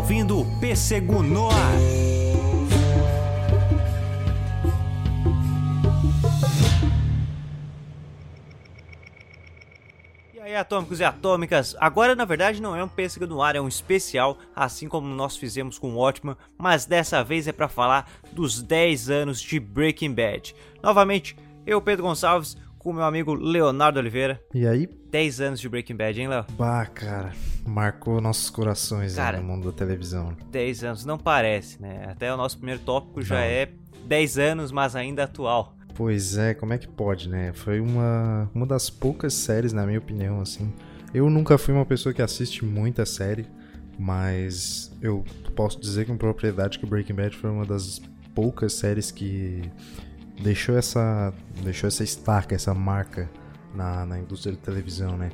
ouvindo no ar. E aí, atômicos e atômicas, agora na verdade não é um pêssego no ar, é um especial, assim como nós fizemos com o Watchman, mas dessa vez é para falar dos 10 anos de Breaking Bad. Novamente, eu, Pedro Gonçalves, com meu amigo Leonardo Oliveira. E aí? 10 anos de Breaking Bad, hein, Léo? Bah, cara, marcou nossos corações Cara, aí no mundo da televisão. 10 anos, não parece, né? Até o nosso primeiro tópico já Não. é 10 anos, mas ainda atual. Pois é, como é que pode, né? Foi uma, uma das poucas séries, na minha opinião, assim. Eu nunca fui uma pessoa que assiste muita série, mas eu posso dizer com propriedade que Breaking Bad foi uma das poucas séries que deixou essa, deixou essa estaca, essa marca na, na indústria de televisão, né?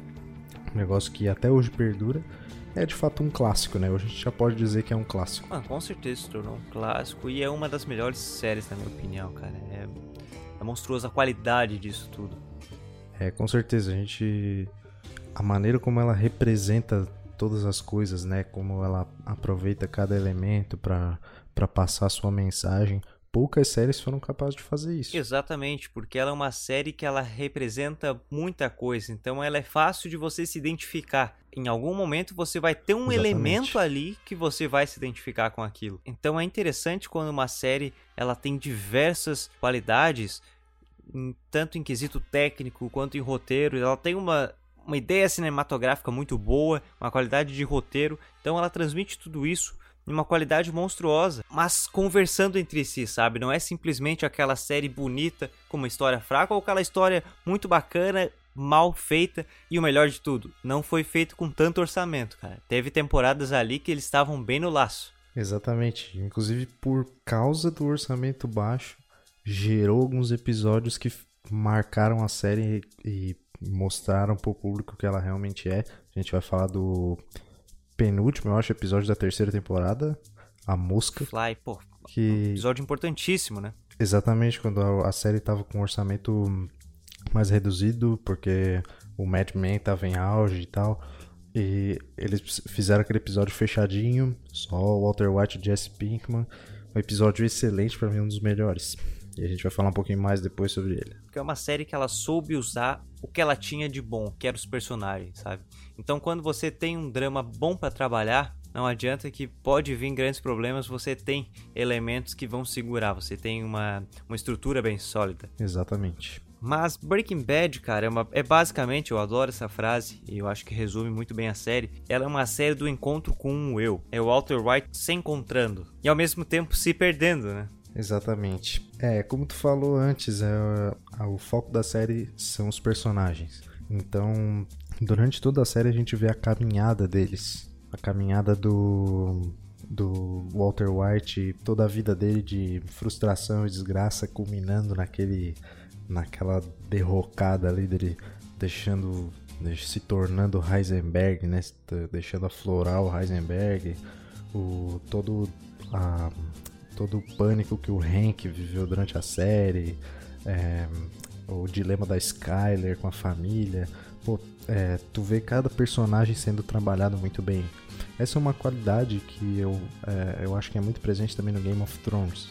Um negócio que até hoje perdura. É de fato um clássico, né? Hoje a gente já pode dizer que é um clássico. Ah, com certeza se tornou um clássico e é uma das melhores séries, na minha opinião, cara. É, é monstruosa a qualidade disso tudo. É, com certeza, a gente. A maneira como ela representa todas as coisas, né? Como ela aproveita cada elemento pra passar sua mensagem. Poucas séries foram capazes de fazer isso. Exatamente, porque ela é uma série que ela representa muita coisa, então ela é fácil de você se identificar. Em algum momento você vai ter um Exatamente. elemento ali que você vai se identificar com aquilo. Então é interessante quando uma série ela tem diversas qualidades, tanto em quesito técnico quanto em roteiro. Ela tem uma uma ideia cinematográfica muito boa, uma qualidade de roteiro, então ela transmite tudo isso em uma qualidade monstruosa, mas conversando entre si, sabe? Não é simplesmente aquela série bonita com uma história fraca ou aquela história muito bacana, mal feita e o melhor de tudo, não foi feito com tanto orçamento, cara. Teve temporadas ali que eles estavam bem no laço. Exatamente. Inclusive, por causa do orçamento baixo, gerou alguns episódios que marcaram a série e mostraram pro público o que ela realmente é. A gente vai falar do penúltimo, eu acho, episódio da terceira temporada, A Mosca, Fly, pô, que episódio importantíssimo, né? Exatamente, quando a, a série tava com um orçamento mais reduzido, porque o Mad Men tava em auge e tal. E eles fizeram aquele episódio fechadinho, só o Walter White e Jesse Pinkman. Um episódio excelente, pra mim, um dos melhores. E a gente vai falar um pouquinho mais depois sobre ele. Porque é uma série que ela soube usar o que ela tinha de bom, que eram os personagens, sabe? Então quando você tem um drama bom pra trabalhar, não adianta que pode vir grandes problemas, você tem elementos que vão segurar, você tem uma, uma estrutura bem sólida. Exatamente. Mas Breaking Bad, cara, é, uma- é basicamente, eu adoro essa frase e eu acho que resume muito bem a série. Ela é uma série do encontro com um eu. É o Walter White se encontrando e ao mesmo tempo se perdendo, né? Exatamente. É, como tu falou antes, é, o foco da série são os personagens. Então, durante toda a série a gente vê a caminhada deles. A caminhada do, do Walter White, toda a vida dele de frustração e desgraça, culminando naquele, naquela derrocada ali dele, deixando, se tornando Heisenberg, né? Deixando aflorar o Heisenberg. O, todo a, todo o pânico que o Hank viveu durante a série, é, o dilema da Skyler com a família. Pô, é, tu vê cada personagem sendo trabalhado muito bem. Essa é uma qualidade que eu, é, eu acho que é muito presente também no Game of Thrones.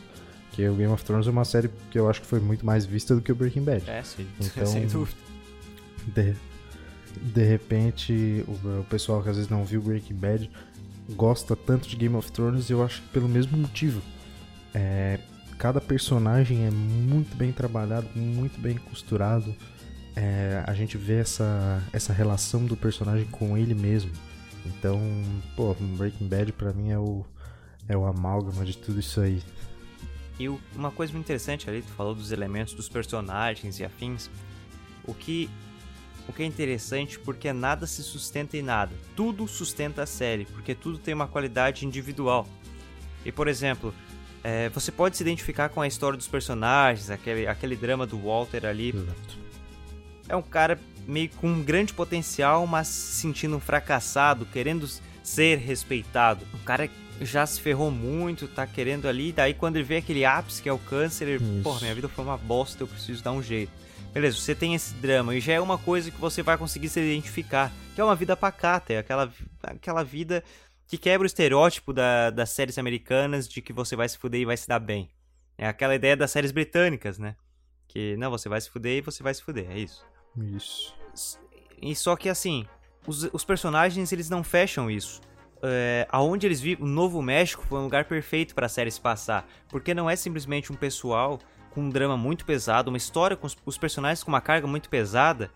Que o Game of Thrones é uma série que eu acho que foi muito mais vista do que o Breaking Bad. É, sim. Então- sem dúvida. De, de repente, o, o pessoal que às vezes não viu Breaking Bad gosta tanto de Game of Thrones e eu acho que pelo mesmo motivo. É, cada personagem é muito bem trabalhado, muito bem costurado. É, a gente vê essa, essa relação do personagem com ele mesmo. Então, pô, Breaking Bad pra mim é o, é o amálgama de tudo isso aí. E uma coisa muito interessante ali, tu falou dos elementos dos personagens e afins. O que, o que é interessante porque nada se sustenta em nada. Tudo sustenta a série, porque tudo tem uma qualidade individual. E por exemplo, é, você pode se identificar com a história dos personagens, aquele, aquele drama do Walter ali. É um cara meio com um grande potencial, mas se sentindo um fracassado, querendo ser respeitado. Um cara que já se ferrou muito, tá querendo ali, daí quando ele vê aquele ápice que é o câncer, ele, porra, minha vida foi uma bosta, eu preciso dar um jeito. Beleza, você tem esse drama e já é uma coisa que você vai conseguir se identificar, que é uma vida pacata, é aquela, aquela vida que quebra o estereótipo da, das séries americanas de que você vai se fuder e vai se dar bem. É aquela ideia das séries britânicas, né? Que, não, você vai se fuder e você vai se fuder, é isso. Isso. E só que assim, os, os personagens eles não fecham isso. É, aonde eles vivem, o Novo México foi um lugar perfeito para a série se passar, porque não é simplesmente um pessoal com um drama muito pesado, uma história com os, os personagens com uma carga muito pesada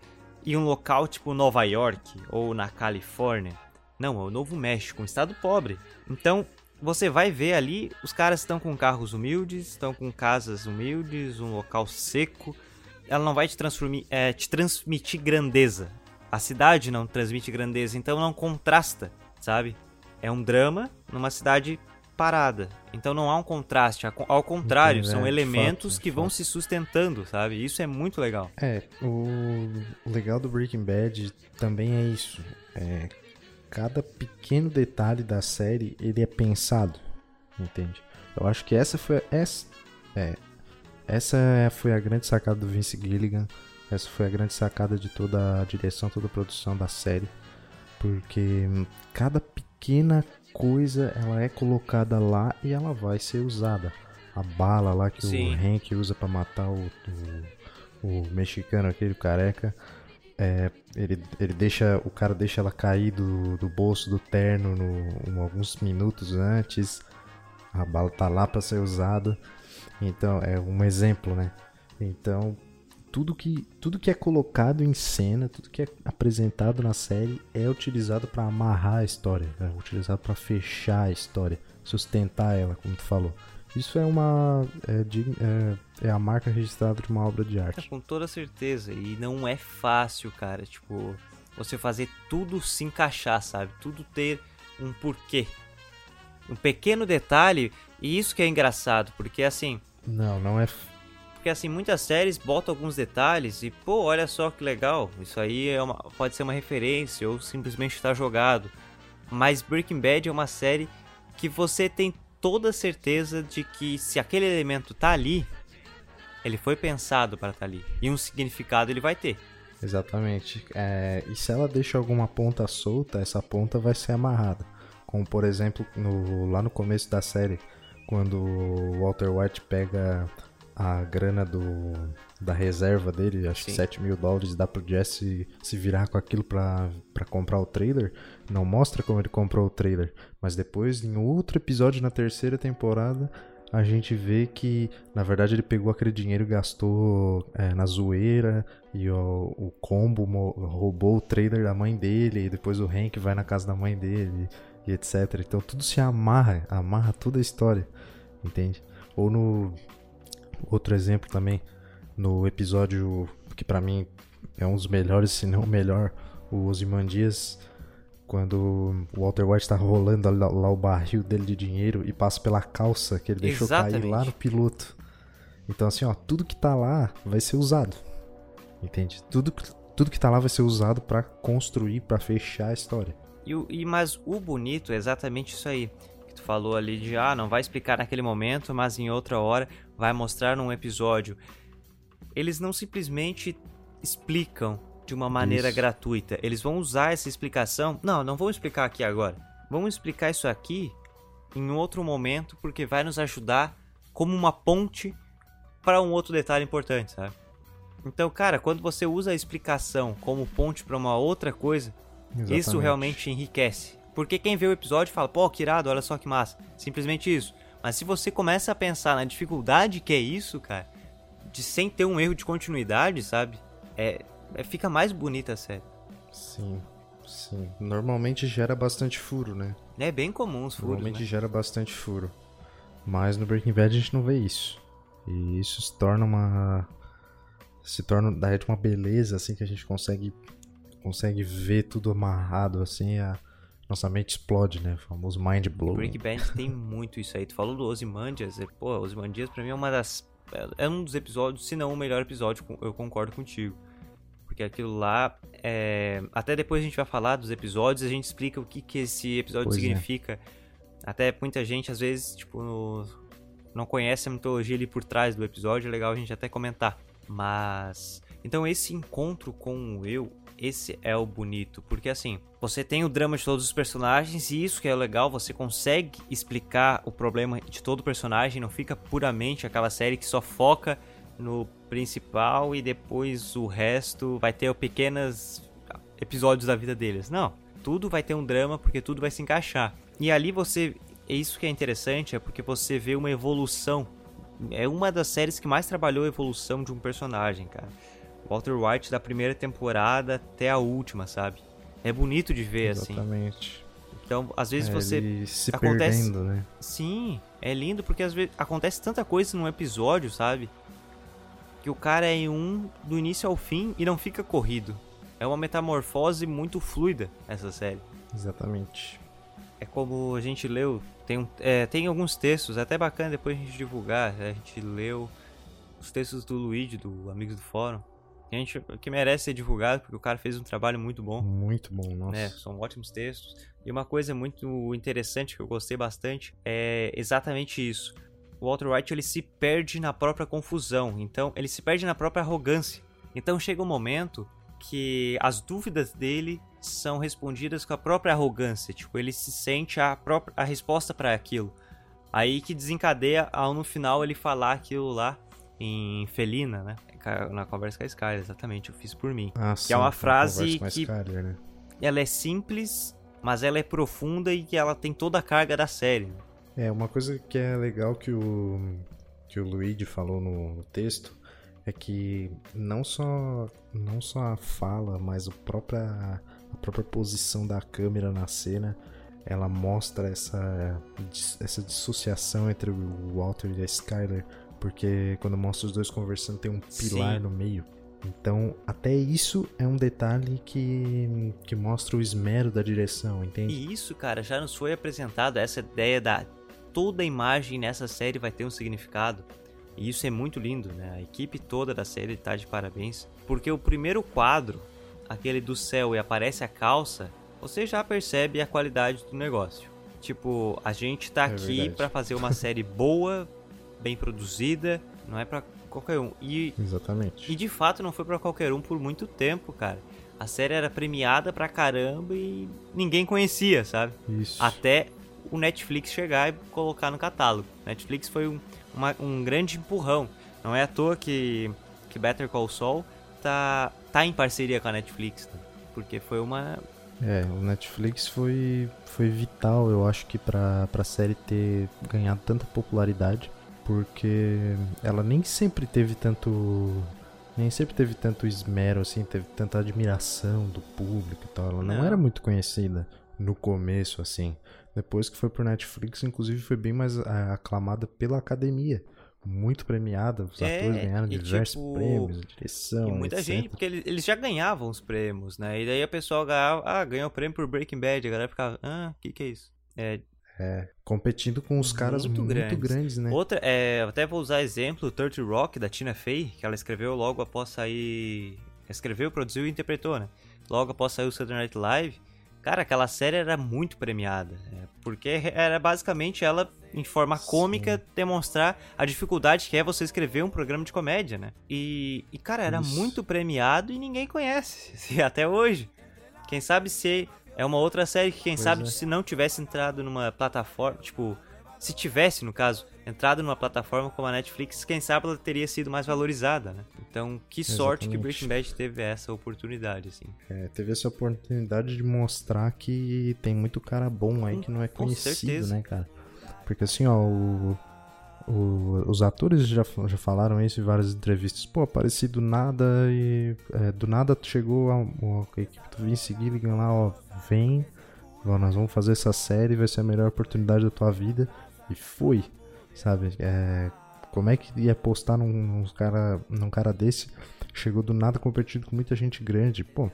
e um local tipo Nova York ou na Califórnia. Não, é o Novo México, um estado pobre. Então, você vai ver ali, os caras estão com carros humildes, estão com casas humildes, um local seco. Ela não vai te, é, te transmitir grandeza. A cidade não transmite grandeza, então não contrasta, sabe? É um drama numa cidade parada. Então não há um contraste. Ao contrário, Entendi, são é, elementos fato, que vão se sustentando, sabe? Isso é muito legal. É, o, o legal do Breaking Bad também é isso. É, cada pequeno detalhe da série ele é pensado, entende? Eu acho que essa foi essa é essa foi a grande sacada do Vince Gilligan. Essa foi a grande sacada de toda a direção, toda a produção da série, porque cada pequena coisa ela é colocada lá e ela vai ser usada. A bala lá que Sim. o Hank usa para matar o, o, o mexicano aquele careca é, ele, ele deixa. O cara deixa ela cair do, do bolso do terno no, no alguns minutos antes. A bala tá lá para ser usada. Então, é um exemplo, né? Então, tudo que, tudo que é colocado em cena, tudo que é apresentado na série é utilizado para amarrar a história, é utilizado para fechar a história, sustentar ela, como tu falou. Isso é uma. É, de, é, é, a marca registrada de uma obra de arte. É, com toda certeza. E não é fácil, cara. Tipo, você fazer tudo se encaixar, sabe? Tudo ter um porquê. Um pequeno detalhe. E isso que é engraçado, porque assim. Não, não é. Porque assim, muitas séries botam alguns detalhes e, pô, olha só que legal. Isso aí é uma, pode ser uma referência ou simplesmente está jogado. Mas Breaking Bad é uma série que você tem toda certeza de que se aquele elemento tá ali, ele foi pensado para estar tá ali. E um significado ele vai ter. Exatamente. É, e se ela deixa alguma ponta solta, essa ponta vai ser amarrada. Como por exemplo, no, lá no começo da série, quando o Walter White pega a grana do, da reserva dele, acho Sim. que 7 mil dólares, dá pro Jesse se virar com aquilo pra, pra comprar o trailer. Não mostra como ele comprou o trailer. Mas depois, em outro episódio na terceira temporada, a gente vê que, na verdade, ele pegou aquele dinheiro e gastou é, na zoeira, e o, o combo roubou o trailer da mãe dele, e depois o Hank vai na casa da mãe dele, e etc. Então tudo se amarra, amarra toda a história, entende? Ou no Outro exemplo também, no episódio que para mim é um dos melhores, se não o melhor, o Ozymandias, quando o Walter White tá rolando lá, lá, o barril dele de dinheiro e passa pela calça que ele deixou Exatamente. cair lá no piloto. Então assim, ó, tudo que tá lá vai ser usado. Entende? Tudo, tudo que tá lá vai ser usado para construir, para fechar a história. E, e mas o bonito é exatamente isso aí tu falou ali de ah, não vai explicar naquele momento, mas em outra hora vai mostrar num episódio. Eles não simplesmente explicam de uma maneira isso. gratuita. Eles vão usar essa explicação. Não, não vou explicar aqui agora. Vamos explicar isso aqui em outro momento porque vai nos ajudar como uma ponte para um outro detalhe importante, sabe? Então, cara, quando você usa a explicação como ponte para uma outra coisa, Exatamente. isso realmente enriquece. Porque quem vê o episódio fala, pô, que irado, olha só que massa. Simplesmente isso. Mas se você começa a pensar na dificuldade que é isso, cara, de sem ter um erro de continuidade, sabe? É fica mais bonita a série. Sim, sim. Normalmente gera bastante furo, né? É bem comum os furos. Normalmente né? gera bastante furo. Mas no Breaking Bad a gente não vê isso. E isso se torna uma. Se torna daí uma beleza, assim, que a gente consegue. Consegue ver tudo amarrado, assim. A, nossa mente explode, né? O famoso mind blow. Breaking Bad tem muito isso aí. Tu falou do Ozymandias, é, pô, Ozymandias pra mim é uma das... É um dos episódios, se não o melhor episódio, eu concordo contigo. Porque aquilo lá, é... até depois a gente vai falar dos episódios, a gente explica o que, que esse episódio pois é. significa. É. Até muita gente, às vezes, tipo, no... não conhece a mitologia ali por trás do episódio, é legal a gente até comentar. Mas... Então esse encontro com o eu, esse é o bonito, porque assim, você tem o drama de todos os personagens e isso que é legal, você consegue explicar o problema de todo personagem, não fica puramente aquela série que só foca no principal e depois o resto vai ter pequenos episódios da vida deles. Não, tudo vai ter um drama porque tudo vai se encaixar. E ali você, é isso que é interessante, é porque você vê uma evolução. É uma das séries que mais trabalhou a evolução de um personagem, cara. Walter White da primeira temporada até a última, sabe? É bonito de ver Exatamente. assim. Exatamente. Então, às vezes é, você se acontece, perdendo, né? Sim, é lindo porque às vezes acontece tanta coisa num episódio, sabe? Que o cara é em um do início ao fim e não fica corrido. É uma metamorfose muito fluida essa série. Exatamente. É como a gente leu, tem, é, tem alguns textos, é até bacana depois a gente divulgar. A gente leu os textos do Luigi, do Amigos do Fórum, que, a gente, que merece ser divulgado, porque o cara fez um trabalho muito bom. Muito bom, nossa. É, são ótimos textos. E uma coisa muito interessante que eu gostei bastante é exatamente isso. O Walter White ele se perde na própria confusão, então ele se perde na própria arrogância. Então chega um momento que as dúvidas dele são respondidas com a própria arrogância, tipo, ele se sente a própria a resposta para aquilo. Aí que desencadeia ao no final ele falar aquilo lá em Felina, né? Na conversa com a Skyler, exatamente, eu fiz por mim. Ah, que sim, é uma frase que Skyler, né? ela é simples, mas ela é profunda e que ela tem toda a carga da série. né? É, uma coisa que é legal que o, que o Luigi falou no, no texto é que não só, não só a fala, mas a própria, a própria posição da câmera na cena, ela mostra essa, essa dissociação entre o Walter e a Skyler, porque quando mostra os dois conversando tem um pilar Sim. no meio. Então, até isso é um detalhe que, que mostra o esmero da direção, entende? E isso, cara, já nos foi apresentado essa ideia da toda a imagem nessa série vai ter um significado. E isso é muito lindo, né? A equipe toda da série tá de parabéns, porque o primeiro quadro, aquele do céu e aparece a calça, você já percebe a qualidade do negócio. Tipo, a gente tá É aqui pra fazer uma série boa, bem produzida, não é pra qualquer um. E Exatamente. e de fato não foi pra qualquer um por muito tempo, cara. A série era premiada pra caramba e ninguém conhecia, sabe? Isso. Até o Netflix chegar e colocar no catálogo. Netflix foi um, uma- um grande empurrão. Não é à toa que, que Better Call Saul tá, tá em parceria com a Netflix, né? porque foi uma... É, o Netflix foi, foi vital, eu acho que pra, pra série ter ganhado tanta popularidade, porque ela nem sempre teve tanto. Nem sempre teve tanto esmero, assim, teve tanta admiração do público e tal. Ela não, Não. era muito conhecida no começo, assim. Depois que foi pro Netflix, inclusive foi bem mais ah, aclamada pela academia. Muito premiada, os É, atores ganharam e diversos tipo, prêmios, direção. e muita etc. gente, porque eles, eles já ganhavam os prêmios, né? E daí a pessoa ganhava, ah, ganhou o prêmio por Breaking Bad, a galera ficava, ah, o que que é isso? É, Competindo com os caras Muito muito, grandes. grandes, né? Outra, é, até vou usar exemplo, Thirty Rock, da Tina Fey, que ela escreveu logo após sair... Escreveu, produziu e interpretou, né? Logo após sair o Saturday Night Live. Cara, aquela série era muito premiada. é, porque era basicamente ela, em forma cômica, demonstrar a dificuldade que é você escrever um programa de comédia, né? E, e cara, era Isso. muito premiado e ninguém conhece, até hoje. Quem sabe se é uma outra série que, quem Pois sabe, é. se não tivesse entrado numa plataforma, tipo, se tivesse, no caso, entrado numa plataforma como a Netflix, quem sabe ela teria sido mais valorizada, né? Então, que sorte que. Breaking Bad teve essa oportunidade, assim. É, teve essa oportunidade de mostrar que tem muito cara bom aí que não é com conhecido, certeza. né, cara? Porque assim, ó, o- o- os atores já, já falaram isso em várias entrevistas. Pô, apareci do nada e é, do nada chegou a, a equipe do Vince Gilligan lá, ó, vem, nós vamos fazer essa série, vai ser a melhor oportunidade da tua vida. E foi, sabe? É, como é que ia apostar num, num cara, num cara desse? Chegou do nada competindo com muita gente grande. Pô,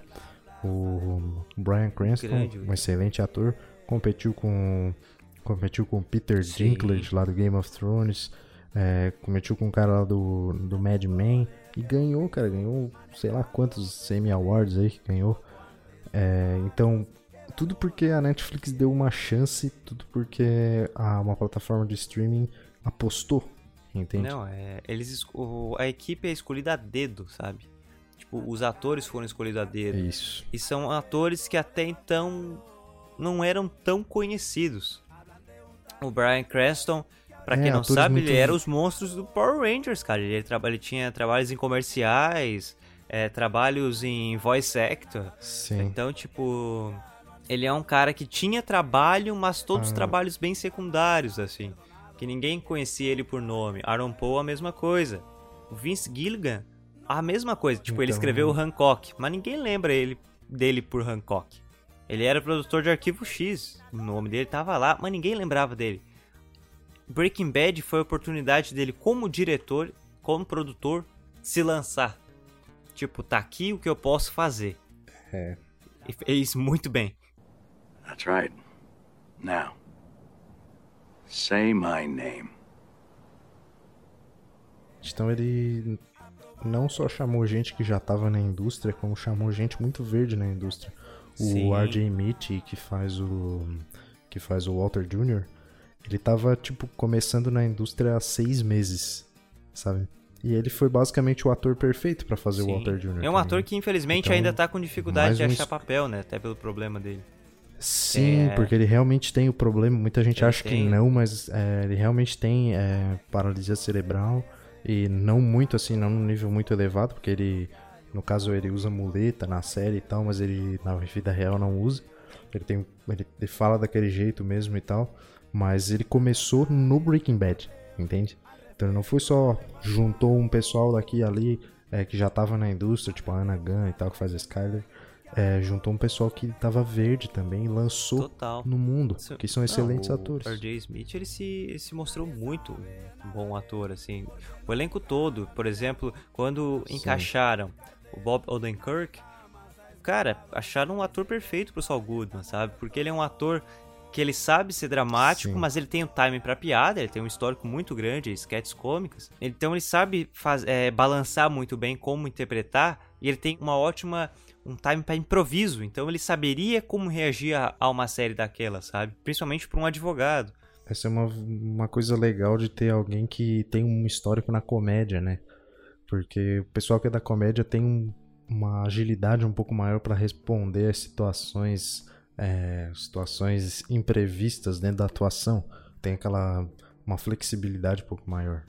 o Brian Cranston, Grande, um excelente ator, competiu com competiu com Peter Sim. Dinklage lá do Game of Thrones, é, competiu com o cara lá do, do Mad Men e ganhou, cara, ganhou sei lá quantos Emmy Awards aí que ganhou. É, então, tudo porque a Netflix deu uma chance, tudo porque a, uma plataforma de streaming apostou, entende? Não, é, eles, a equipe é escolhida a dedo, sabe? Tipo, os atores foram escolhidos a dedo. Isso. E são atores que até então não eram tão conhecidos. O Brian Cranston, pra É, quem não sabe, muito- ele era os monstros do Power Rangers, cara. Ele, traba- ele tinha trabalhos em comerciais, é, trabalhos em voice actor. Sim. Então, tipo, ele é um cara que tinha trabalho, mas todos Ah. trabalhos bem secundários, assim. Que ninguém conhecia ele por nome. Aaron Paul, a mesma coisa. O Vince Gilligan, a mesma coisa. Tipo, ele Então- escreveu o Hancock, mas ninguém lembra ele dele por Hancock. Ele era produtor de Arquivo X, o nome dele tava lá, mas ninguém lembrava dele. Breaking Bad foi a oportunidade dele como diretor, como produtor, se lançar. Tipo, tá aqui o que eu posso fazer. É. E fez muito bem. That's right. Now, say my name. Então ele não só chamou gente que já tava na indústria, como chamou gente muito verde na indústria. Sim. O RJ Mitty, que faz o que faz o Walter Jr., ele tava tipo começando na indústria há seis meses, sabe? E ele foi basicamente o ator perfeito pra fazer Sim. o Walter Jr. É um também. ator que infelizmente Então, ainda tá com dificuldade de um achar es- papel, né? Até pelo problema dele. Sim, É. porque ele realmente tem o problema. Muita gente Ele acha que tem. não, mas é, ele realmente tem é, paralisia cerebral e não muito assim, não num nível muito elevado, porque ele, no caso, ele usa muleta na série e tal, mas ele na vida real não usa. Ele tem, ele, ele fala daquele jeito mesmo e tal, mas ele começou no Breaking Bad, entende? Então ele não foi só juntou um pessoal daqui e ali é, que já tava na indústria, tipo a Ana Gunn e tal que faz a Skyler. É, juntou um pessoal que tava verde também lançou Total. no mundo, que são excelentes Não, atores. O R.J. Smith, ele se, ele se mostrou muito um bom ator, assim. O elenco todo, por exemplo, quando Sim. encaixaram o Bob Odenkirk, cara, acharam um ator perfeito pro Saul Goodman, sabe? Porque ele é um ator que ele sabe ser dramático, Sim. mas ele tem o timing pra piada, ele tem um histórico muito grande, sketches cômicas. Então ele sabe faz, é, balançar muito bem como interpretar, e ele tem uma ótima um time para improviso, então ele saberia como reagir a, a uma série daquela, sabe? Principalmente para um advogado. Essa é uma, uma coisa legal de ter alguém que tem um histórico na comédia, né? Porque o pessoal que é da comédia tem um- uma agilidade um pouco maior para responder às situações, é, situações imprevistas dentro da atuação. Tem aquela uma flexibilidade um pouco maior.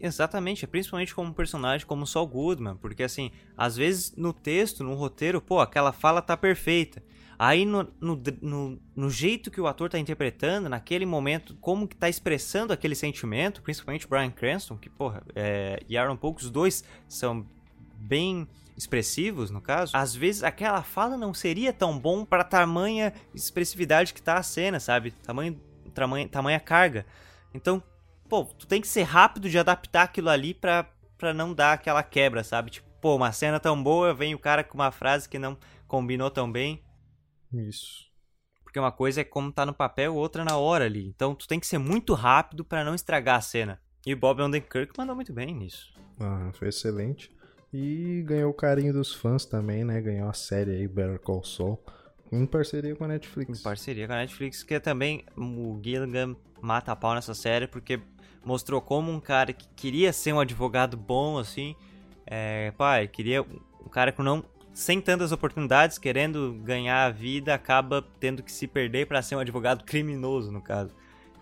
Exatamente, principalmente como personagem como Saul Goodman, porque assim, às vezes no texto, no roteiro, pô, aquela fala tá perfeita. Aí no, no, no, no jeito que o ator tá interpretando, naquele momento, como que tá expressando aquele sentimento, principalmente o Bryan Cranston, que, porra, é, e Aaron Paul, os dois são bem expressivos, no caso, às vezes aquela fala não seria tão bom para tamanha expressividade que tá a cena, sabe? Tamanho, tamanha, tamanha carga. Então, pô, tu tem que ser rápido de adaptar aquilo ali pra, pra não dar aquela quebra, sabe? Tipo, pô, uma cena tão boa, vem o cara com uma frase que não combinou tão bem. Isso. Porque uma coisa é como tá no papel, outra na hora ali. Então tu tem que ser muito rápido pra não estragar a cena. E o Bob Odenkirk mandou muito bem nisso. Ah, foi excelente. E ganhou o carinho dos fãs também, né? Ganhou a série aí, Better Call Saul, em parceria com a Netflix. Em parceria com a Netflix, que também o Gilligan mata a pau nessa série, porque mostrou como um cara que queria ser um advogado bom, assim, é, pai, queria um cara com não sem tantas oportunidades, querendo ganhar a vida, acaba tendo que se perder pra ser um advogado criminoso, no caso.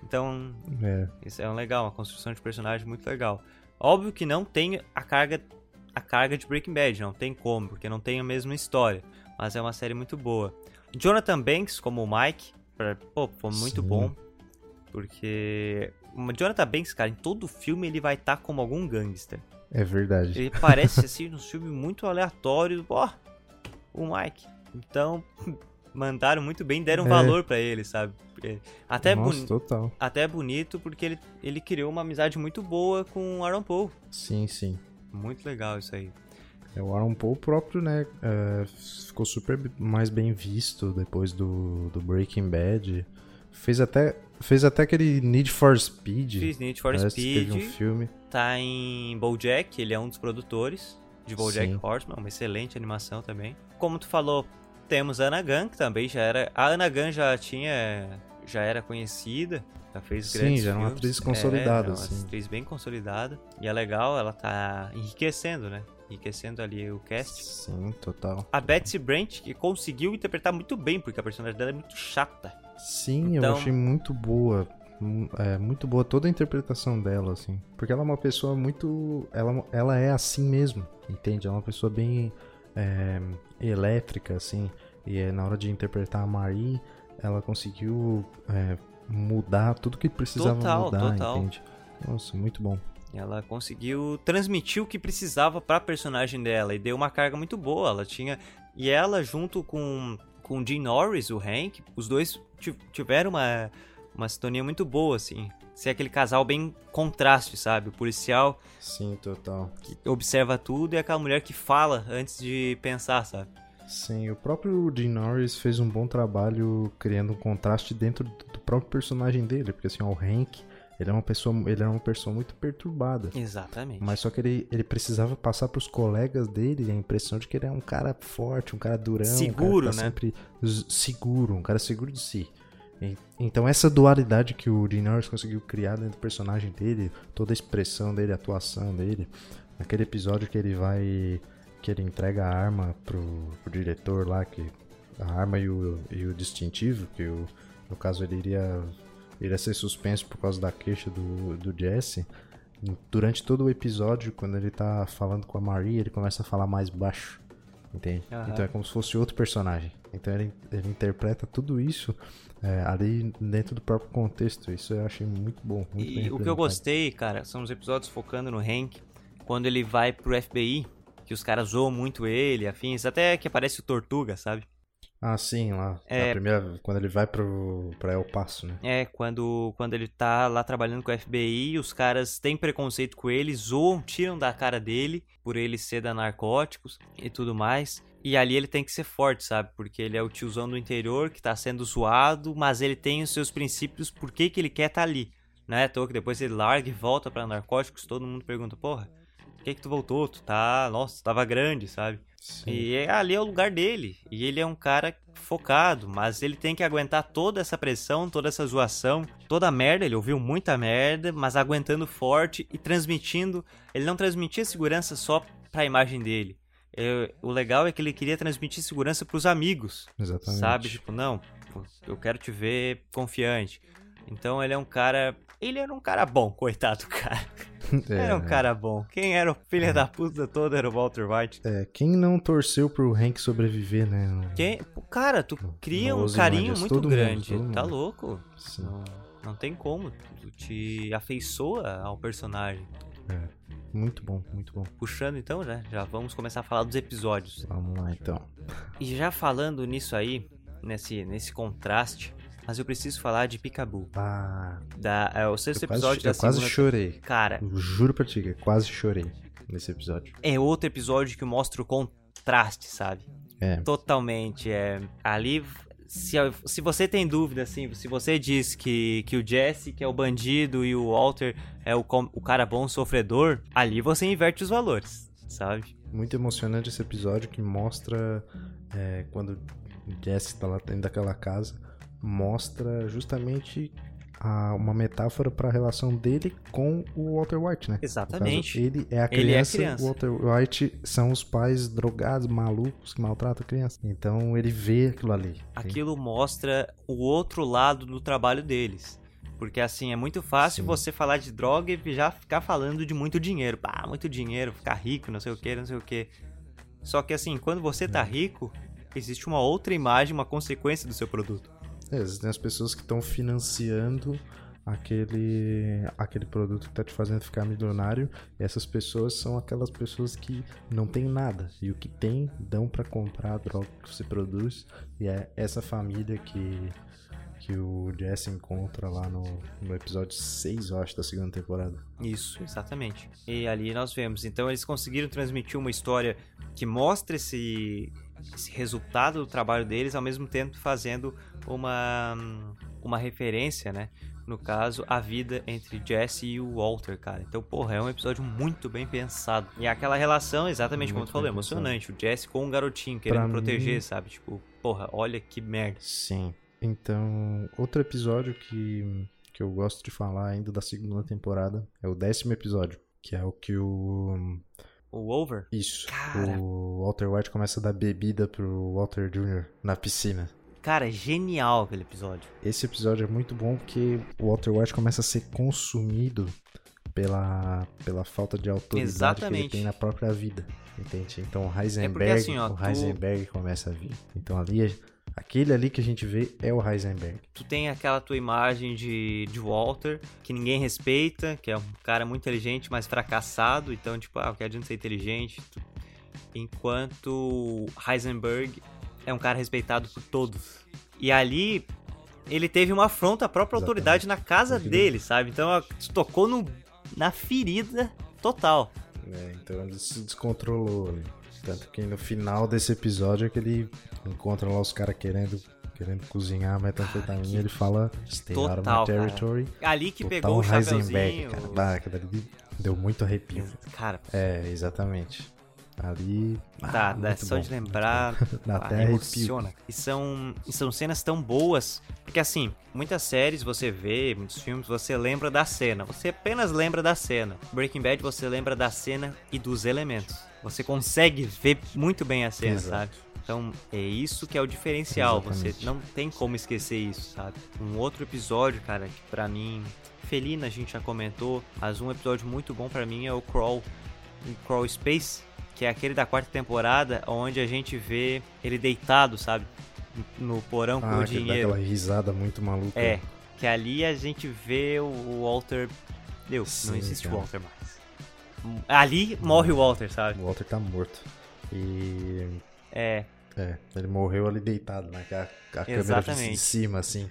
Então, É, isso é um legal, uma construção de personagem muito legal. Óbvio que não tem a carga a carga de Breaking Bad, não tem como, porque não tem a mesma história, mas é uma série muito boa. Jonathan Banks como o Mike, pra- pô, foi muito Sim. bom, porque Jonathan Banks, cara, em todo filme ele vai estar como algum gangster. é verdade. Ele parece assim num filme muito aleatório, ó, o Mike. Então, mandaram muito bem, deram É. valor pra ele, sabe? Até Nossa, boni- total. até é bonito porque ele, ele criou uma amizade muito boa com o Aaron Paul. Sim, sim. Muito legal isso aí. É, o Aaron Paul próprio, né? é, ficou super mais bem visto depois do, do Breaking Bad. Fez até, fez até aquele Need for Speed. Fiz Need for Parece Speed, Teve um filme. tá em BoJack, ele é um dos produtores de BoJack Sim. Horseman, uma excelente animação também. Como tu falou, temos a Ana Gunn, que também já era... A Ana Gunn já tinha... já era conhecida, já fez Sim, grandes já era uma atriz consolidada, É, era uma assim. atriz bem consolidada. E é legal, ela tá enriquecendo, né? enriquecendo ali o cast. Sim, total. A Betsy Brant, que conseguiu interpretar muito bem, porque a personagem dela é muito chata. Sim, Então- eu achei muito boa. É muito boa toda a interpretação dela, assim. Porque ela é uma pessoa muito. Ela, ela é assim mesmo, entende? Ela é uma pessoa bem é, elétrica, assim. E é, na hora de interpretar a Marie, ela conseguiu é, mudar tudo que precisava Total, mudar, total. entende? Nossa, muito bom. Ela conseguiu transmitir o que precisava pra personagem dela e deu uma carga muito boa. Ela tinha. E ela, junto com, com o Dean Norris, o Hank, os dois tiveram uma, uma sintonia muito boa, assim. Ser aquele casal bem contraste, sabe? O policial Sim, total. que observa tudo e aquela mulher que fala antes de pensar, sabe? Sim, o próprio Dean Norris fez um bom trabalho criando um contraste dentro do do próprio personagem dele, porque assim, ó, o Hank, ele é uma pessoa, ele é uma pessoa muito perturbada. Exatamente. Mas só que ele, ele precisava passar pros colegas dele a impressão de que ele é um cara forte, um cara durão, Seguro, um cara tá né? sempre seguro, um cara seguro de si. E- Então essa dualidade que o Dean Norris conseguiu criar dentro do personagem dele, toda a expressão dele, a atuação dele, naquele episódio que ele vai que ele entrega a arma pro, pro diretor lá, que a arma e o, e o distintivo, que o, no caso ele iria, iria ser suspenso por causa da queixa do, do Jesse. Durante todo o episódio, quando ele tá falando com a Marie, ele começa a falar mais baixo. Entende? Aham. Então é como se fosse outro personagem. Então ele, ele interpreta tudo isso é, ali dentro do próprio contexto. Isso eu achei muito bom. Muito E o que eu gostei, cara, são os episódios focando no Hank, quando ele vai pro FBI, que os caras zoam muito ele, afins, até que aparece o Tortuga, sabe? Ah, sim, lá. É- Na primeira, quando ele vai pro, pra El Paso, né? É, quando, quando ele tá lá trabalhando com o FBI, os caras têm preconceito com ele, zoam, tiram da cara dele por ele ser da narcóticos e tudo mais. E ali ele tem que ser forte, sabe? Porque ele é o tiozão do interior que tá sendo zoado, mas ele tem os seus princípios, por que, que ele quer estar tá ali. Não é à toa que depois ele larga e volta pra narcóticos, todo mundo pergunta, porra, por que que tu voltou? Tu tá, nossa, tava grande, sabe? Sim. E é- ali é o lugar dele. E ele é um cara focado, mas ele tem que aguentar toda essa pressão, toda essa zoação, toda a merda. Ele ouviu muita merda, mas aguentando forte e transmitindo. Ele não transmitia segurança só pra imagem dele. É, o legal é que ele queria transmitir segurança pros amigos. Exatamente. Sabe? Tipo, não, eu quero te ver confiante. Então ele é um cara. Ele era um cara bom, coitado do cara. É, Era um cara bom. Quem era o filho da puta toda era o Walter White. é, quem não torceu pro Hank sobreviver, né? Quem... Cara, tu cria um carinho muito mundo, grande. Tá mundo. louco? Sim. Não, não tem como. Tu te afeiçoa ao personagem. Muito bom, muito bom. Puxando então, já, já vamos começar a falar dos episódios. Vamos lá então. E já falando nisso aí, nesse, nesse contraste, mas eu preciso falar de Picaboo. Ah, Da, é, o sexto eu quase, episódio da eu quase segunda... chorei. Cara, Eu juro pra ti, que eu quase chorei nesse episódio. é outro episódio que mostra o contraste, sabe? É. Totalmente. É, ali, se, se você tem dúvida, assim, se você diz que, que o Jesse, que é o bandido, e o Walter é o, o cara bom sofredor, ali você inverte os valores, sabe? Muito emocionante esse episódio que mostra é, quando o Jesse tá lá dentro daquela casa, mostra justamente a- uma metáfora para a relação dele com o Walter White, né? Exatamente. caso, ele é a Ele é a criança, criança. o Walter White são os pais drogados, malucos que maltratam a criança. Então ele vê aquilo ali. Aquilo mostra o outro lado do trabalho deles. Porque assim, é muito fácil Sim. você falar de droga e já ficar falando de muito dinheiro. Pá, muito dinheiro, ficar rico, não sei o que, não sei o que. Só que assim, quando você tá rico, existe uma outra imagem, uma consequência do seu produto. É, existem as pessoas que estão financiando aquele, aquele produto que tá te fazendo ficar milionário. Essas pessoas são aquelas pessoas que não tem nada. E o que tem, dão pra comprar a droga que você produz. E é essa família que, que o Jesse encontra lá no, no episódio 6, eu acho, da segunda temporada. Isso, exatamente. E ali nós vemos. Então eles conseguiram transmitir uma história que mostra esse, esse resultado do trabalho deles, ao mesmo tempo fazendo uma, uma referência, né? No caso, a vida entre Jesse e o Walter, cara. Então, porra, é um episódio muito bem pensado. E aquela relação, exatamente como Muito tu falou, pensado. emocionante. O Jesse com o garotinho querendo Pra proteger, mim- sabe? Tipo, porra, olha que merda. Sim. Então, outro episódio que, que eu gosto de falar ainda da segunda temporada é o décimo episódio, que é o que o, o Over? Isso. Cara. O Walter White começa a dar bebida pro Walter Jr. na piscina. Cara, é genial aquele episódio. Esse episódio é muito bom porque o Walter White começa a ser consumido pela, pela falta de autoridade que ele Exatamente. tem na própria vida. Entende? Então o Heisenberg, É porque assim, ó, o tu- Heisenberg começa a vir. Então ali, aquele ali que a gente vê é o Heisenberg. Tu tem aquela tua imagem de, de Walter, que ninguém respeita, que é um cara muito inteligente, mas fracassado. Então, tipo, ah, o que adianta ser inteligente? Enquanto Heisenberg é um cara respeitado por todos. E ali, ele teve uma afronta à própria Exatamente. autoridade na casa Ele- dele, sabe? Então, tocou no, na ferida total. É, então ele se descontrolou. ali. Tanto que no final desse episódio é que ele encontra lá os caras querendo, querendo cozinhar metanfetamina e ele fala Stay out of Total, my cara. territory. Ali que Total pegou o Heisenberg, chapeuzinho. cara. Bah, deu muito arrepio. Cara, É, exatamente. Ali. Tá, ah, dá só bom, de lembrar. Dá ah, arrepio. emociona. E são, e são cenas tão boas. Porque assim, muitas séries você vê, muitos filmes, você lembra da cena. Você apenas lembra da cena. Breaking Bad você lembra da cena e dos elementos. Você consegue ver muito bem a cena, Exato. sabe? Então é isso que é o diferencial. Você Exatamente. não tem como esquecer isso, sabe? Um outro episódio, cara, que pra mim. Felina a gente já comentou, mas um episódio muito bom pra mim é o Crawl. Crawl Space, que é aquele da quarta temporada, onde a gente vê ele deitado, sabe? No porão com Ah, o que dá dinheiro. aquela risada muito maluca. É, que ali a gente vê o Walter. Deu, Sim, não existe cara. Walter mais. Ali morre o Walter, sabe? O Walter tá morto. E. É, É, ele morreu ali deitado, né? Com a, a câmera de Exatamente. cima, assim.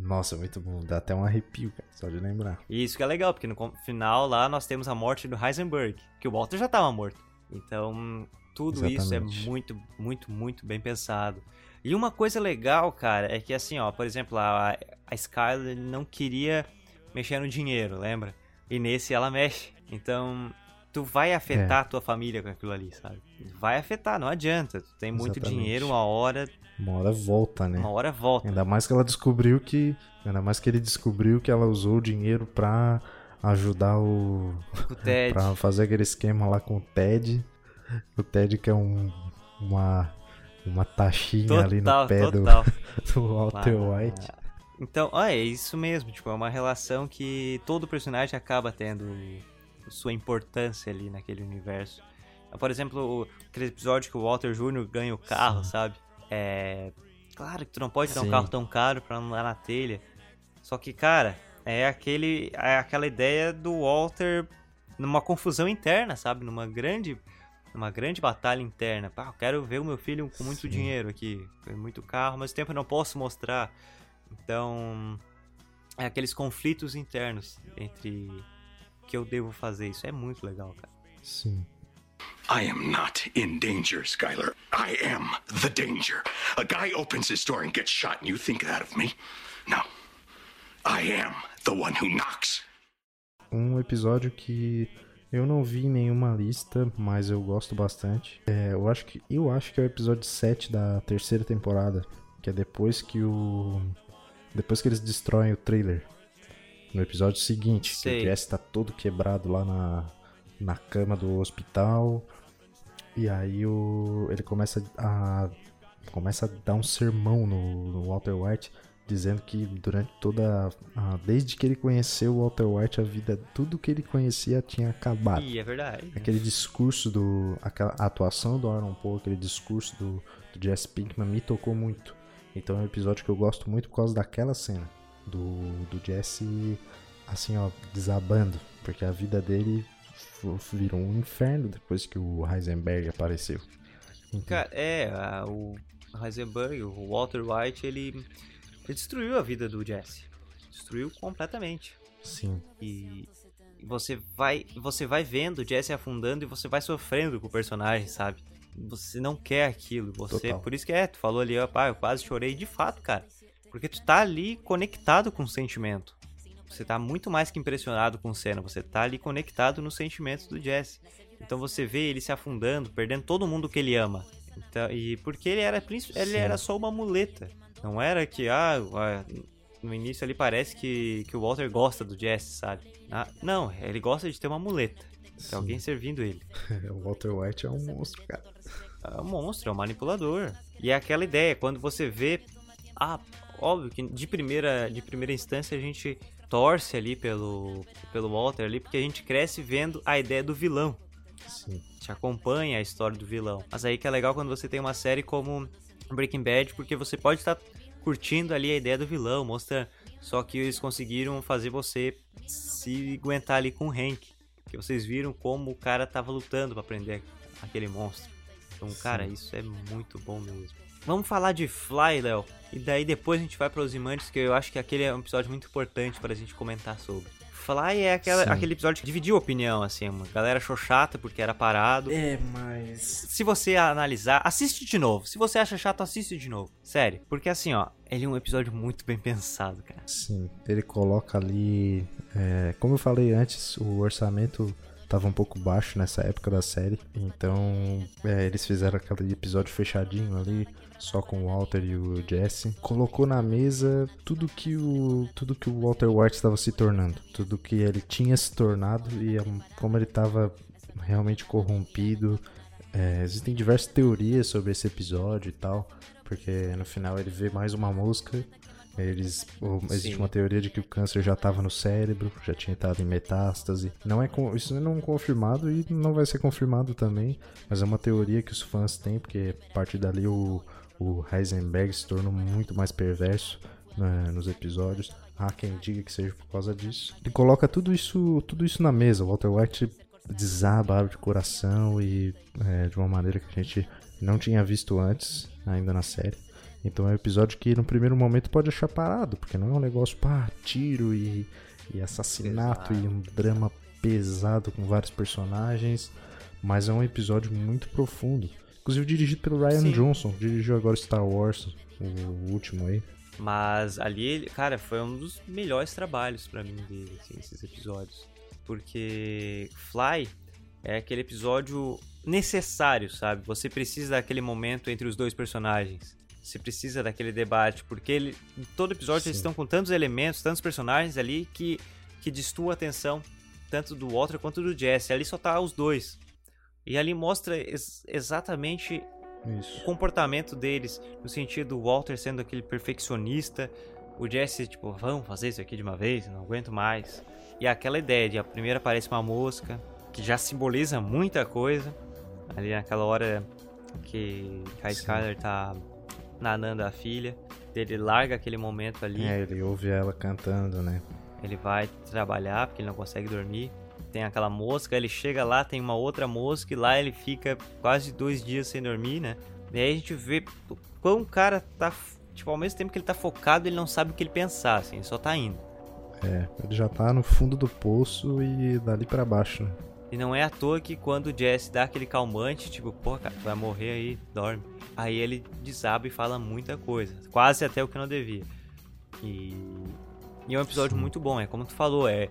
Nossa, muito bom. Dá até um arrepio, cara, só de lembrar. e isso que é legal, porque no final lá nós temos a morte do Heisenberg, que o Walter já tava morto. Então, tudo isso é Exatamente. muito, muito, muito bem pensado. E uma coisa legal, cara, é que assim, ó, por exemplo, a, a Skyler não queria mexer no dinheiro, lembra? E nesse ela mexe. Então, tu vai afetar a tua família com aquilo ali, sabe? Vai afetar, não adianta. Tu tem muito Exatamente. dinheiro, uma hora, Uma hora volta, né? uma hora volta. Ainda mais que ela descobriu que. Ainda mais que ele descobriu que ela usou o dinheiro pra ajudar o. O Ted. pra fazer aquele esquema lá com o Ted. O Ted que é um. Uma. Uma taxinha ali no Total, pé do, total. do Walter Ah, White. Então, ó, é isso mesmo, tipo, é uma relação que todo personagem acaba tendo sua importância ali naquele universo. Por exemplo, o- aquele episódio que o Walter Jr. ganha o carro, Sim. sabe? É. Claro que tu não pode dar um Sim. carro tão caro pra andar na telha. Só que, cara, é aquele. É aquela ideia do Walter numa confusão interna, sabe? Numa grande. Numa grande batalha interna. Pá, eu quero ver o meu filho com muito Sim. dinheiro aqui. com Muito carro, mas ao tempo eu não posso mostrar. Então. É aqueles conflitos internos entre que eu devo fazer. Isso é muito legal, cara. Sim. I am not in danger, Skylar. I am the danger. A guy opens his door and gets shot, and you think that of me? No. I am the one who knocks. Um episódio que eu não vi em nenhuma lista, mas eu gosto bastante. É, eu acho que eu acho que é o episódio 7 da terceira temporada, que é depois que o depois que eles destroem o trailer. No episódio seguinte, que Sei. o Jesse tá todo quebrado lá na, na cama do hospital. E aí o ele começa a começa a dar um sermão no, no Walter White dizendo que durante toda a, desde que ele conheceu o Walter White a vida tudo que ele conhecia tinha acabado E é verdade. aquele discurso do aquela a atuação do Aaron Paul aquele discurso do, do Jesse Pinkman me tocou muito então é um episódio que eu gosto muito por causa daquela cena do, do Jesse assim ó desabando porque a vida dele virou um inferno depois que o Heisenberg apareceu Cara, é, a- o Heisenberg, o Walter White, ele, ele destruiu a vida do Jesse. Destruiu completamente. sim E você vai, você vai vendo o Jesse afundando e você vai sofrendo com o personagem, sabe? Você não quer aquilo, você, Total. por isso que é, tu falou ali, ó, pá, eu quase chorei de fato, cara. Porque tu tá ali conectado com o sentimento. Você tá muito mais que impressionado com cena, você tá ali conectado nos sentimentos do Jesse. Então você vê ele se afundando, perdendo todo mundo que ele ama. Então, e porque ele era ele era só uma muleta. Não era que ah, ah, no início ali parece que, que o Walter gosta do Jesse, sabe? Ah, não, ele gosta de ter uma muleta. Tem alguém servindo ele. o Walter White é um monstro, cara. É um monstro, é um manipulador. E é aquela ideia, quando você vê. Ah, óbvio que de primeira, de primeira instância a gente torce ali pelo, pelo Walter ali, porque a gente cresce vendo a ideia do vilão. Sim. A gente acompanha a história do vilão. Mas aí que é legal quando você tem uma série como Breaking Bad, porque você pode estar curtindo ali a ideia do vilão, mostra só que eles conseguiram fazer você se aguentar ali com o Hank. Que vocês viram como o cara tava lutando para prender aquele monstro. Então, Sim. cara, isso é muito bom mesmo. Vamos falar de Fly, Léo. E daí depois a gente vai para os Imantes, que eu acho que aquele é um episódio muito importante para a gente comentar sobre. Fly é aquela, aquele episódio que dividiu opinião, assim. A galera achou chata porque era parado. É, mas. Se você analisar, assiste de novo. Se você acha chato, assiste de novo. Sério. Porque assim, ó, ele é um episódio muito bem pensado, cara. Sim. Ele coloca ali. É, como eu falei antes, o orçamento tava um pouco baixo nessa época da série. Então, é, eles fizeram aquele episódio fechadinho ali, só com o Walter e o Jesse. Colocou na mesa tudo que o tudo que o Walter White estava se tornando, tudo que ele tinha se tornado e como ele estava realmente corrompido. É, existem diversas teorias sobre esse episódio e tal, porque no final ele vê mais uma mosca eles, existe Sim. uma teoria de que o câncer já estava no cérebro, já tinha estado em metástase. Não é isso não é confirmado e não vai ser confirmado também, mas é uma teoria que os fãs têm porque a partir dali o, o Heisenberg se tornou muito mais perverso né, nos episódios. Há quem diga que seja por causa disso. Ele coloca tudo isso, tudo isso na mesa. O Walter White desaba, abre de coração e é, de uma maneira que a gente não tinha visto antes, ainda na série. Então é um episódio que no primeiro momento pode achar parado, porque não é um negócio, pá, tiro e, e assassinato e um drama pesado com vários personagens, mas é um episódio muito profundo. Inclusive dirigido pelo Ryan Sim. Johnson, dirigiu agora Star Wars, o último aí. Mas ali, cara, foi um dos melhores trabalhos para mim dele, assim, esses episódios. Porque Fly é aquele episódio necessário, sabe? Você precisa daquele momento entre os dois personagens. Você precisa daquele debate, porque ele, em todo episódio Sim. eles estão com tantos elementos, tantos personagens ali que, que distua a atenção, tanto do Walter quanto do Jesse. Ali só tá os dois. E ali mostra ex exatamente Isso. o comportamento deles, no sentido do Walter sendo aquele perfeccionista, o Jesse, tipo, vamos fazer isso aqui de uma vez, não aguento mais. E aquela ideia de a primeira aparece uma mosca, que já simboliza muita coisa. Ali naquela hora que a Skyler tá nanando a filha. Ele larga aquele momento ali. É, ele ouve ela cantando, né? Ele vai trabalhar porque ele não consegue dormir. Tem aquela mosca, ele chega lá, tem uma outra mosca e lá ele fica quase dois dias sem dormir, né? E aí a gente vê quão o cara tá. Tipo, ao mesmo tempo que ele tá focado, ele não sabe o que ele pensar, assim, ele só tá indo. É, ele já tá no fundo do poço e dali para baixo, né? E não é à toa que quando o Jesse dá aquele calmante, tipo, pô, cara, tu vai morrer aí, dorme. Aí ele desaba e fala muita coisa, quase até o que não devia. E, e é um episódio Sim. muito bom, é como tu falou, é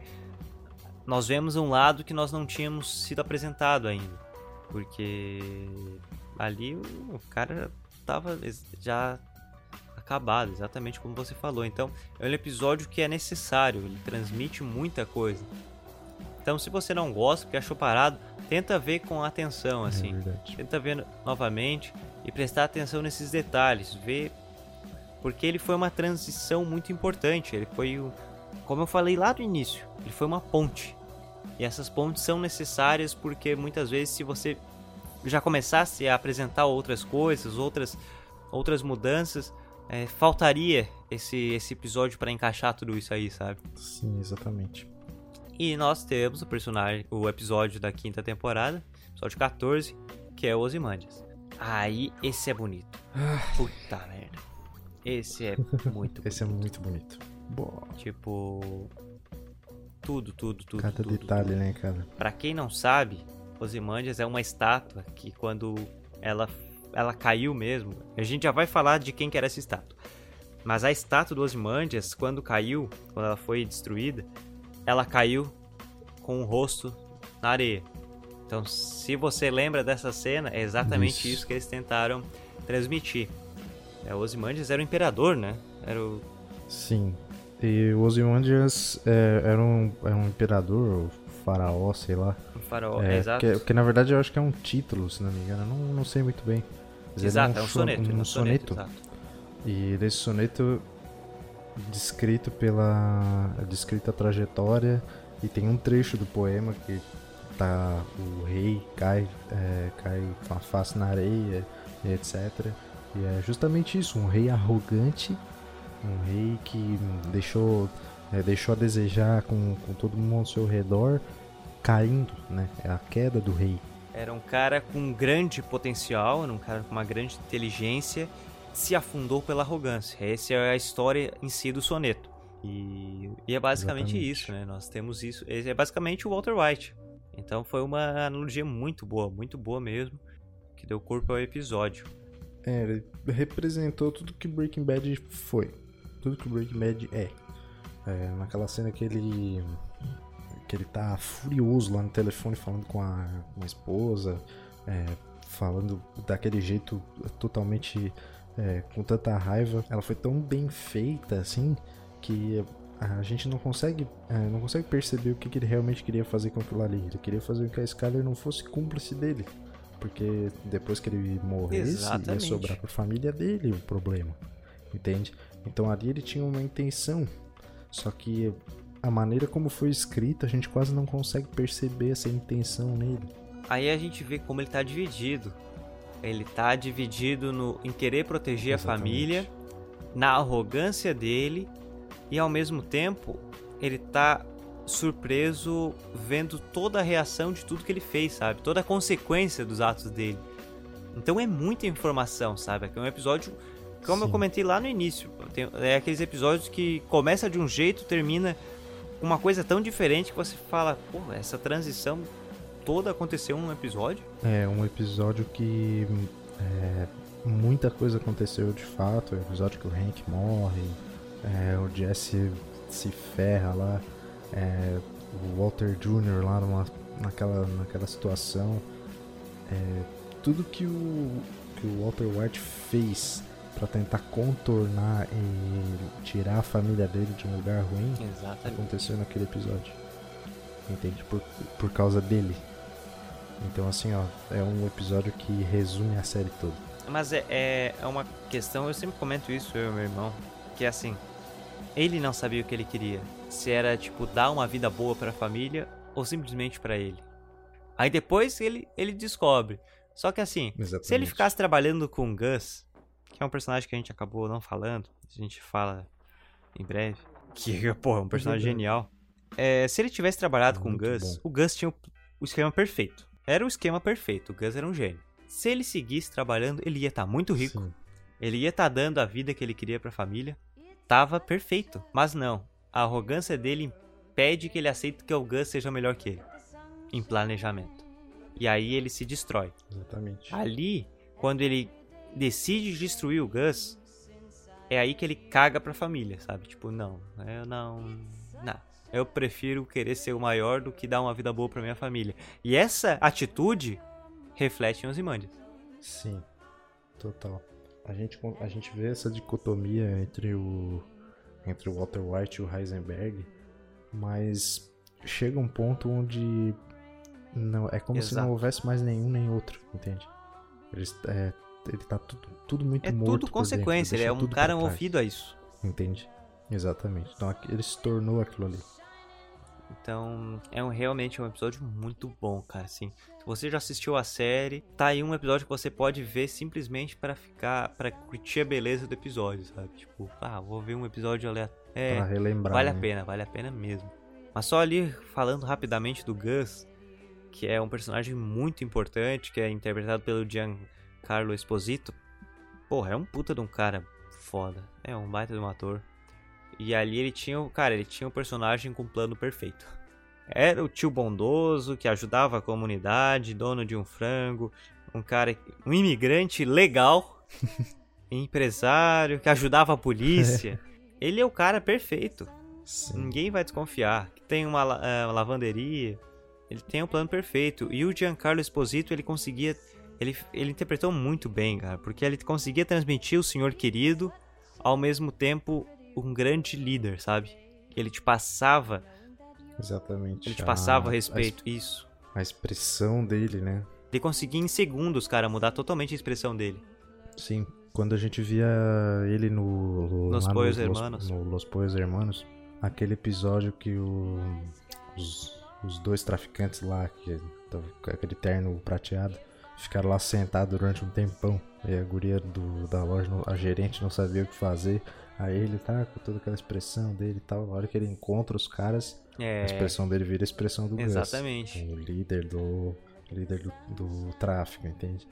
nós vemos um lado que nós não tínhamos sido apresentado ainda. Porque ali o, cara tava já acabado, exatamente como você falou. Então, é um episódio que é necessário, ele transmite muita coisa. Então, se você não gosta, porque achou parado, tenta ver com atenção, é assim. É tenta ver novamente e prestar atenção nesses detalhes, ver porque ele foi uma transição muito importante. Ele foi o, como eu falei lá no início, ele foi uma ponte. E essas pontes são necessárias porque muitas vezes se você já começasse a apresentar outras coisas, outras outras mudanças, é, faltaria esse esse episódio para encaixar tudo isso aí, sabe? Sim, exatamente. E nós temos o personagem, o episódio da quinta temporada, episódio 14, que é Ozymandias. Aí, esse é bonito. Puta merda. Esse é muito bonito. Esse é muito bonito. Boa. Tipo. Tudo, tudo, tudo. Cada tudo, detalhe, tudo. né, cara? Pra quem não sabe, Ozymandias é uma estátua que quando ela, ela caiu mesmo. A gente já vai falar de quem que era essa estátua. Mas a estátua do Ozymandias, quando caiu, quando ela foi destruída, ela caiu com o rosto na areia. Então, se você lembra dessa cena, é exatamente isso, isso que eles tentaram transmitir. É, o Ozymandias era o imperador, né? Era o... Sim. E o Ozymandias é, era, um, era um imperador, faraó, sei lá. Um faraó, É, exato. Porque, porque, na verdade eu acho que é um título, se não me engano. Eu não, não sei muito bem. Mas ele Exato, é um so- soneto. Um é um soneto. exato. E desse soneto descrito pela descrita a trajetória e tem um trecho do poema que tá o rei cai é, cai com a face na areia e etc. E é justamente isso, um rei arrogante, um rei que deixou é, deixou a desejar com, com todo mundo ao seu redor, caindo, né? É a queda do rei. Era um cara com um grande potencial, era um cara com uma grande inteligência, se afundou pela arrogância. Essa é a história em si do soneto. E, e é basicamente Exatamente. isso, né? Nós temos isso. Esse é basicamente o Walter White. Então foi uma analogia muito boa, muito boa mesmo, que deu corpo ao episódio. É, ele representou tudo que Breaking Bad foi. Tudo que Breaking Bad é. É, naquela cena que ele. que ele tá furioso lá no telefone falando com a, com a esposa, é, falando daquele jeito totalmente. É, com tanta raiva. Ela foi tão bem feita assim que a gente não consegue, é, não consegue perceber o que, que ele realmente queria fazer com aquilo ali. Ele queria fazer com que a Skyler não fosse cúmplice dele. Porque depois que ele morresse, Exatamente. ia sobrar pra família dele o problema. Entende? Então ali ele tinha uma intenção. Só que a maneira como foi escrita, a gente quase não consegue perceber essa intenção nele. Aí a gente vê como ele tá dividido. Ele tá dividido no, em querer proteger Exatamente. a família, na arrogância dele, e ao mesmo tempo ele tá surpreso vendo toda a reação de tudo que ele fez, sabe? Toda a consequência dos atos dele. Então é muita informação, sabe? É um episódio, como eu Sim. comentei lá no início, tem- é aqueles episódios que começa de um jeito, termina com uma coisa tão diferente que você fala, pô, essa transição toda aconteceu um episódio? É um episódio que é, muita coisa aconteceu de fato. É o episódio que o Hank morre, é, o Jesse se ferra lá, é, o Walter Jr. lá numa, naquela, naquela situação. É, tudo que o, que o Walter White fez para tentar contornar e tirar a família dele de um lugar ruim Exatamente. aconteceu naquele episódio. Entende? Por, por causa dele. Então, assim, ó, é um episódio que resume a série toda. Mas é, é, é uma questão, eu sempre comento isso, eu e meu irmão, que é assim, ele não sabia o que ele queria. Se era, tipo, dar uma vida boa pra família ou simplesmente pra ele. Aí depois ele, ele descobre. Só que assim, se ele Exatamente. ficasse trabalhando com o Gus, que é um personagem que a gente acabou não falando, a gente fala em breve, que, pô, é um personagem verdade. genial. É, se ele tivesse trabalhado com o Gus, bom. o Gus tinha o, o esquema perfeito. Era o esquema perfeito, o Gus era um gênio. Se ele seguisse trabalhando, ele ia estar muito rico, Sim. ele ia estar dando a vida que ele queria pra família. Tava perfeito. Mas não. A arrogância dele impede que ele aceite que o Gus seja melhor que ele. Em planejamento. E aí ele se destrói. Exatamente. Ali, quando ele decide destruir o Gus, é aí que ele caga pra família, sabe? Tipo, não, eu não. Não. Eu prefiro querer ser o maior do que dar uma vida boa pra minha família. E essa atitude reflete em Ozymandias. Sim. Total. A gente, a gente vê essa dicotomia entre o, entre o Walter White e o Heisenberg, mas chega um ponto onde não é como se Exato. não houvesse mais nenhum nem outro, entende? Eles, é, ele tá tudo, tudo muito É morto tudo por dentro, consequência, ele é um tudo cara movido a isso. Entende? Exatamente. Então ele se tornou aquilo ali. Então, é um, realmente um episódio muito bom, cara, assim. Se você já assistiu a série, tá aí um episódio que você pode ver simplesmente pra ficar, pra curtir a beleza do episódio, sabe? Tipo, ah, vou ver um episódio aleatório. É, pra relembrar. vale a né? pena, vale a pena mesmo. Mas só ali, falando rapidamente do Gus, que é um personagem muito importante, que é interpretado pelo Giancarlo Esposito. Porra, é um puta de um cara foda. É um baita de um ator. E ali ele tinha, cara, ele tinha um personagem com plano perfeito. Era o tio bondoso que ajudava a comunidade, dono de um frango, um cara, um imigrante legal, empresário que ajudava a polícia. Ele é o cara perfeito. Sim. Ninguém vai desconfiar. Tem uma, la- eh, uma lavanderia. Ele tem um plano perfeito. E o Giancarlo Esposito, ele conseguia. Ele, ele interpretou muito bem, cara. Porque ele conseguia transmitir o senhor querido, ao mesmo tempo um grande líder, sabe? Ele te passava Exatamente. Ele te passava a a respeito. Isso. A expressão dele, né? Ele conseguia em segundos, cara, mudar totalmente a expressão dele. Sim, quando a gente via ele no... Los lá Pollos no, Hermanos. No Los Pollos Hermanos, aquele episódio que o, os, os dois traficantes lá, que aquele terno prateado, ficaram lá sentados durante um tempão. E a guria do, da loja, a gerente não sabia o que fazer. Aí ele tá com toda aquela expressão dele e tal. Na hora que ele encontra os caras, a É. expressão dele vira a expressão do Gus. Exatamente. O líder do líder do, do tráfico, entende?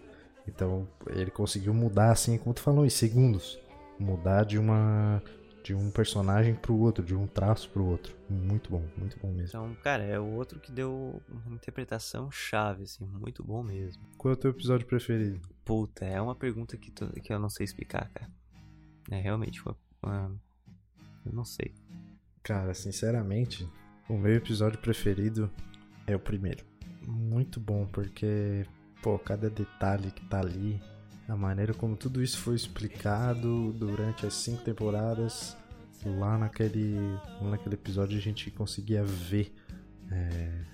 Então ele conseguiu mudar assim, como tu falou, em segundos, mudar de uma de um personagem pro outro, de um traço pro outro. Muito bom, muito bom mesmo. Então, cara, é o outro que deu uma interpretação chave, assim, muito bom mesmo. Qual é o teu episódio preferido? Puta, é uma pergunta que, tu- que eu não sei explicar, cara. É realmente uma, Eu não sei. Cara, sinceramente, o meu episódio preferido é o primeiro. Muito bom, porque, pô, cada detalhe que tá ali, a maneira como tudo isso foi explicado durante as cinco temporadas, lá naquele, naquele episódio a gente conseguia ver. é,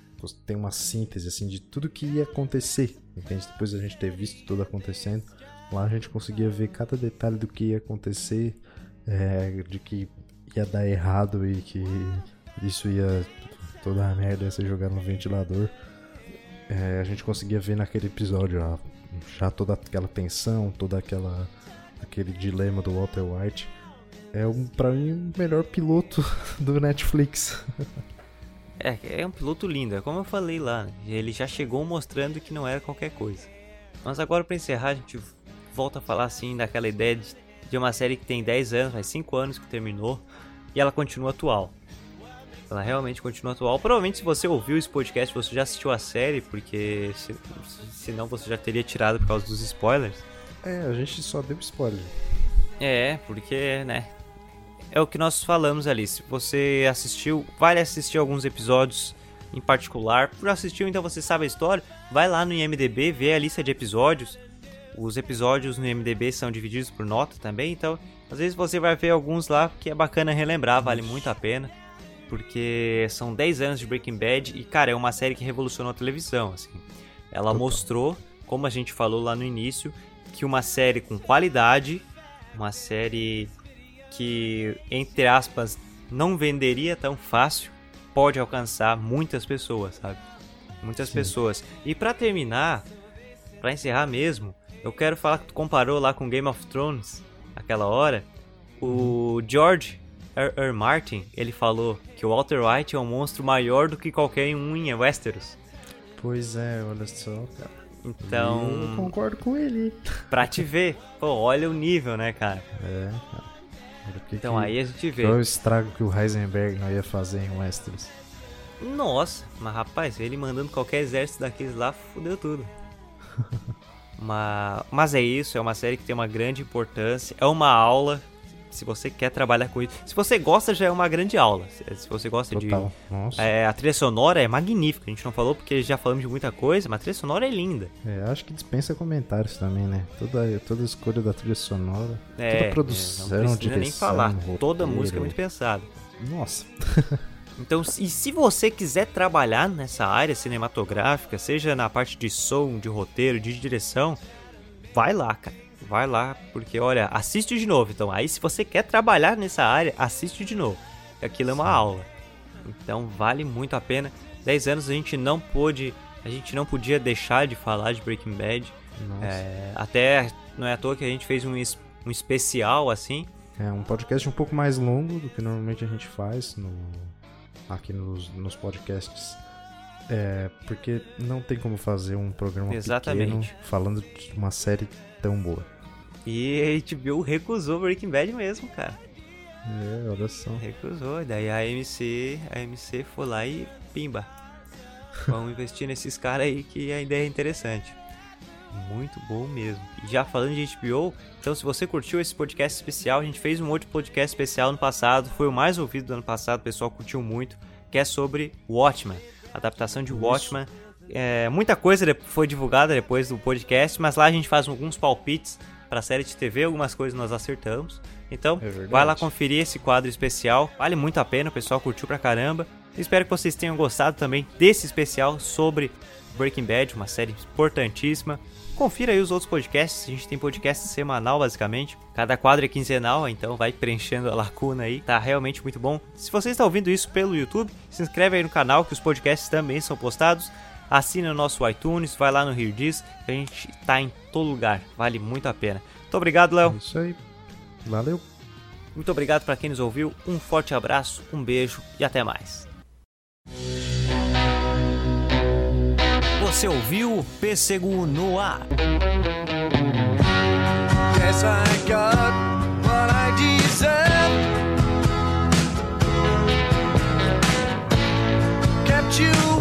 tem uma síntese assim de tudo que ia acontecer, entende? Depois da gente ter visto tudo acontecendo, lá a gente conseguia ver cada detalhe do que ia acontecer, é, de que ia dar errado e que isso ia toda a merda ia ser jogada no ventilador. É, a gente conseguia ver naquele episódio já toda aquela tensão, toda aquela aquele dilema do Walter White. É um, para mim o melhor piloto do Netflix. É, é um piloto lindo, é como eu falei lá, ele já chegou mostrando que não era qualquer coisa. Mas agora pra encerrar, a gente volta a falar assim daquela ideia de, de uma série que tem 10 anos, faz 5 anos que terminou, e ela continua atual. Ela realmente continua atual. Provavelmente se você ouviu esse podcast, você já assistiu a série, porque se, senão você já teria tirado por causa dos spoilers. É, a gente só deu spoiler. É, porque, né? É o que nós falamos ali. Se você assistiu, vale assistir alguns episódios em particular. Por assistiu, então você sabe a história. Vai lá no IMDB, vê a lista de episódios. Os episódios no IMDB são divididos por nota também, então às vezes você vai ver alguns lá que é bacana relembrar, vale muito a pena. Porque são 10 anos de Breaking Bad e, cara, é uma série que revolucionou a televisão, assim. Ela mostrou, como a gente falou lá no início, que uma série com qualidade, uma série que, entre aspas, não venderia tão fácil, pode alcançar muitas pessoas, sabe? Muitas Sim. pessoas. E pra terminar, pra encerrar mesmo, eu quero falar que tu comparou lá com Game of Thrones, aquela hora. O George R. R. Martin, ele falou que o Walter White é um monstro maior do que qualquer um em Westeros. Pois é, olha só, cara. Eu Então, concordo com ele. pra te ver, pô, olha o nível, né, cara? É, cara. Que Então que- aí a gente vê. Qual é o estrago que o Heisenberg não ia fazer em Westeros? Nossa, mas rapaz, ele mandando qualquer exército daqueles lá, fudeu tudo. mas, mas é isso, é uma série que tem uma grande importância, é uma aula. Se você quer trabalhar com isso. Se você gosta, já é uma grande aula. Se, você gosta Total. Nossa. de. É, a trilha sonora é magnífica. A gente não falou porque já falamos de muita coisa, mas a trilha sonora é linda. É, acho que dispensa comentários também, né? Toda, toda a escolha da trilha sonora, É, toda a é, produção, não precisa nem direção, falar. roteiro. Toda música é muito pensada. Nossa. Então, e se você quiser trabalhar nessa área cinematográfica, seja na parte de som, de roteiro, de direção, vai lá, cara. Vai lá, porque olha, assiste de novo. Então, aí se você quer trabalhar nessa área, assiste de novo. Aquilo é uma aula. Então, vale muito a pena. 10 anos a gente não pôde, a gente não podia deixar de falar de Breaking Bad. É, até não é à toa que a gente fez um, um especial assim. É um podcast um pouco mais longo do que normalmente a gente faz no, aqui nos, nos podcasts. É, porque não tem como fazer um programa Exatamente. pequeno falando de uma série tão boa. E a HBO recusou Breaking Bad mesmo, cara. É, olha só. Recusou, daí a MC, a MC foi lá e pimba. Vamos investir nesses caras aí que a ideia é interessante. Muito bom mesmo. E já falando de HBO, então se você curtiu esse podcast especial, a gente fez um outro podcast especial no passado, foi o mais ouvido do ano passado, o pessoal curtiu muito, que é sobre Watchmen, adaptação de Watchmen. É, muita coisa foi divulgada depois do podcast, mas lá a gente faz alguns palpites pra série de TV, algumas coisas nós acertamos. Então, É vai lá conferir esse quadro especial. Vale muito a pena, o pessoal curtiu pra caramba. Espero que vocês tenham gostado também desse especial sobre Breaking Bad, uma série importantíssima. Confira aí os outros podcasts, a gente tem podcast semanal basicamente. Cada quadro é quinzenal, então vai preenchendo a lacuna aí. Tá realmente muito bom. Se você está ouvindo isso pelo YouTube, se inscreve aí no canal que os podcasts também são postados. Assina o nosso iTunes, vai lá no Rio Diz, a gente tá em todo lugar, vale muito a pena. Muito obrigado, Léo. É isso aí. Valeu. Muito obrigado para quem nos ouviu. Um forte abraço, um beijo e até mais. Você ouviu Pêssego no Ar. Yes, I got what I deserve. Kept you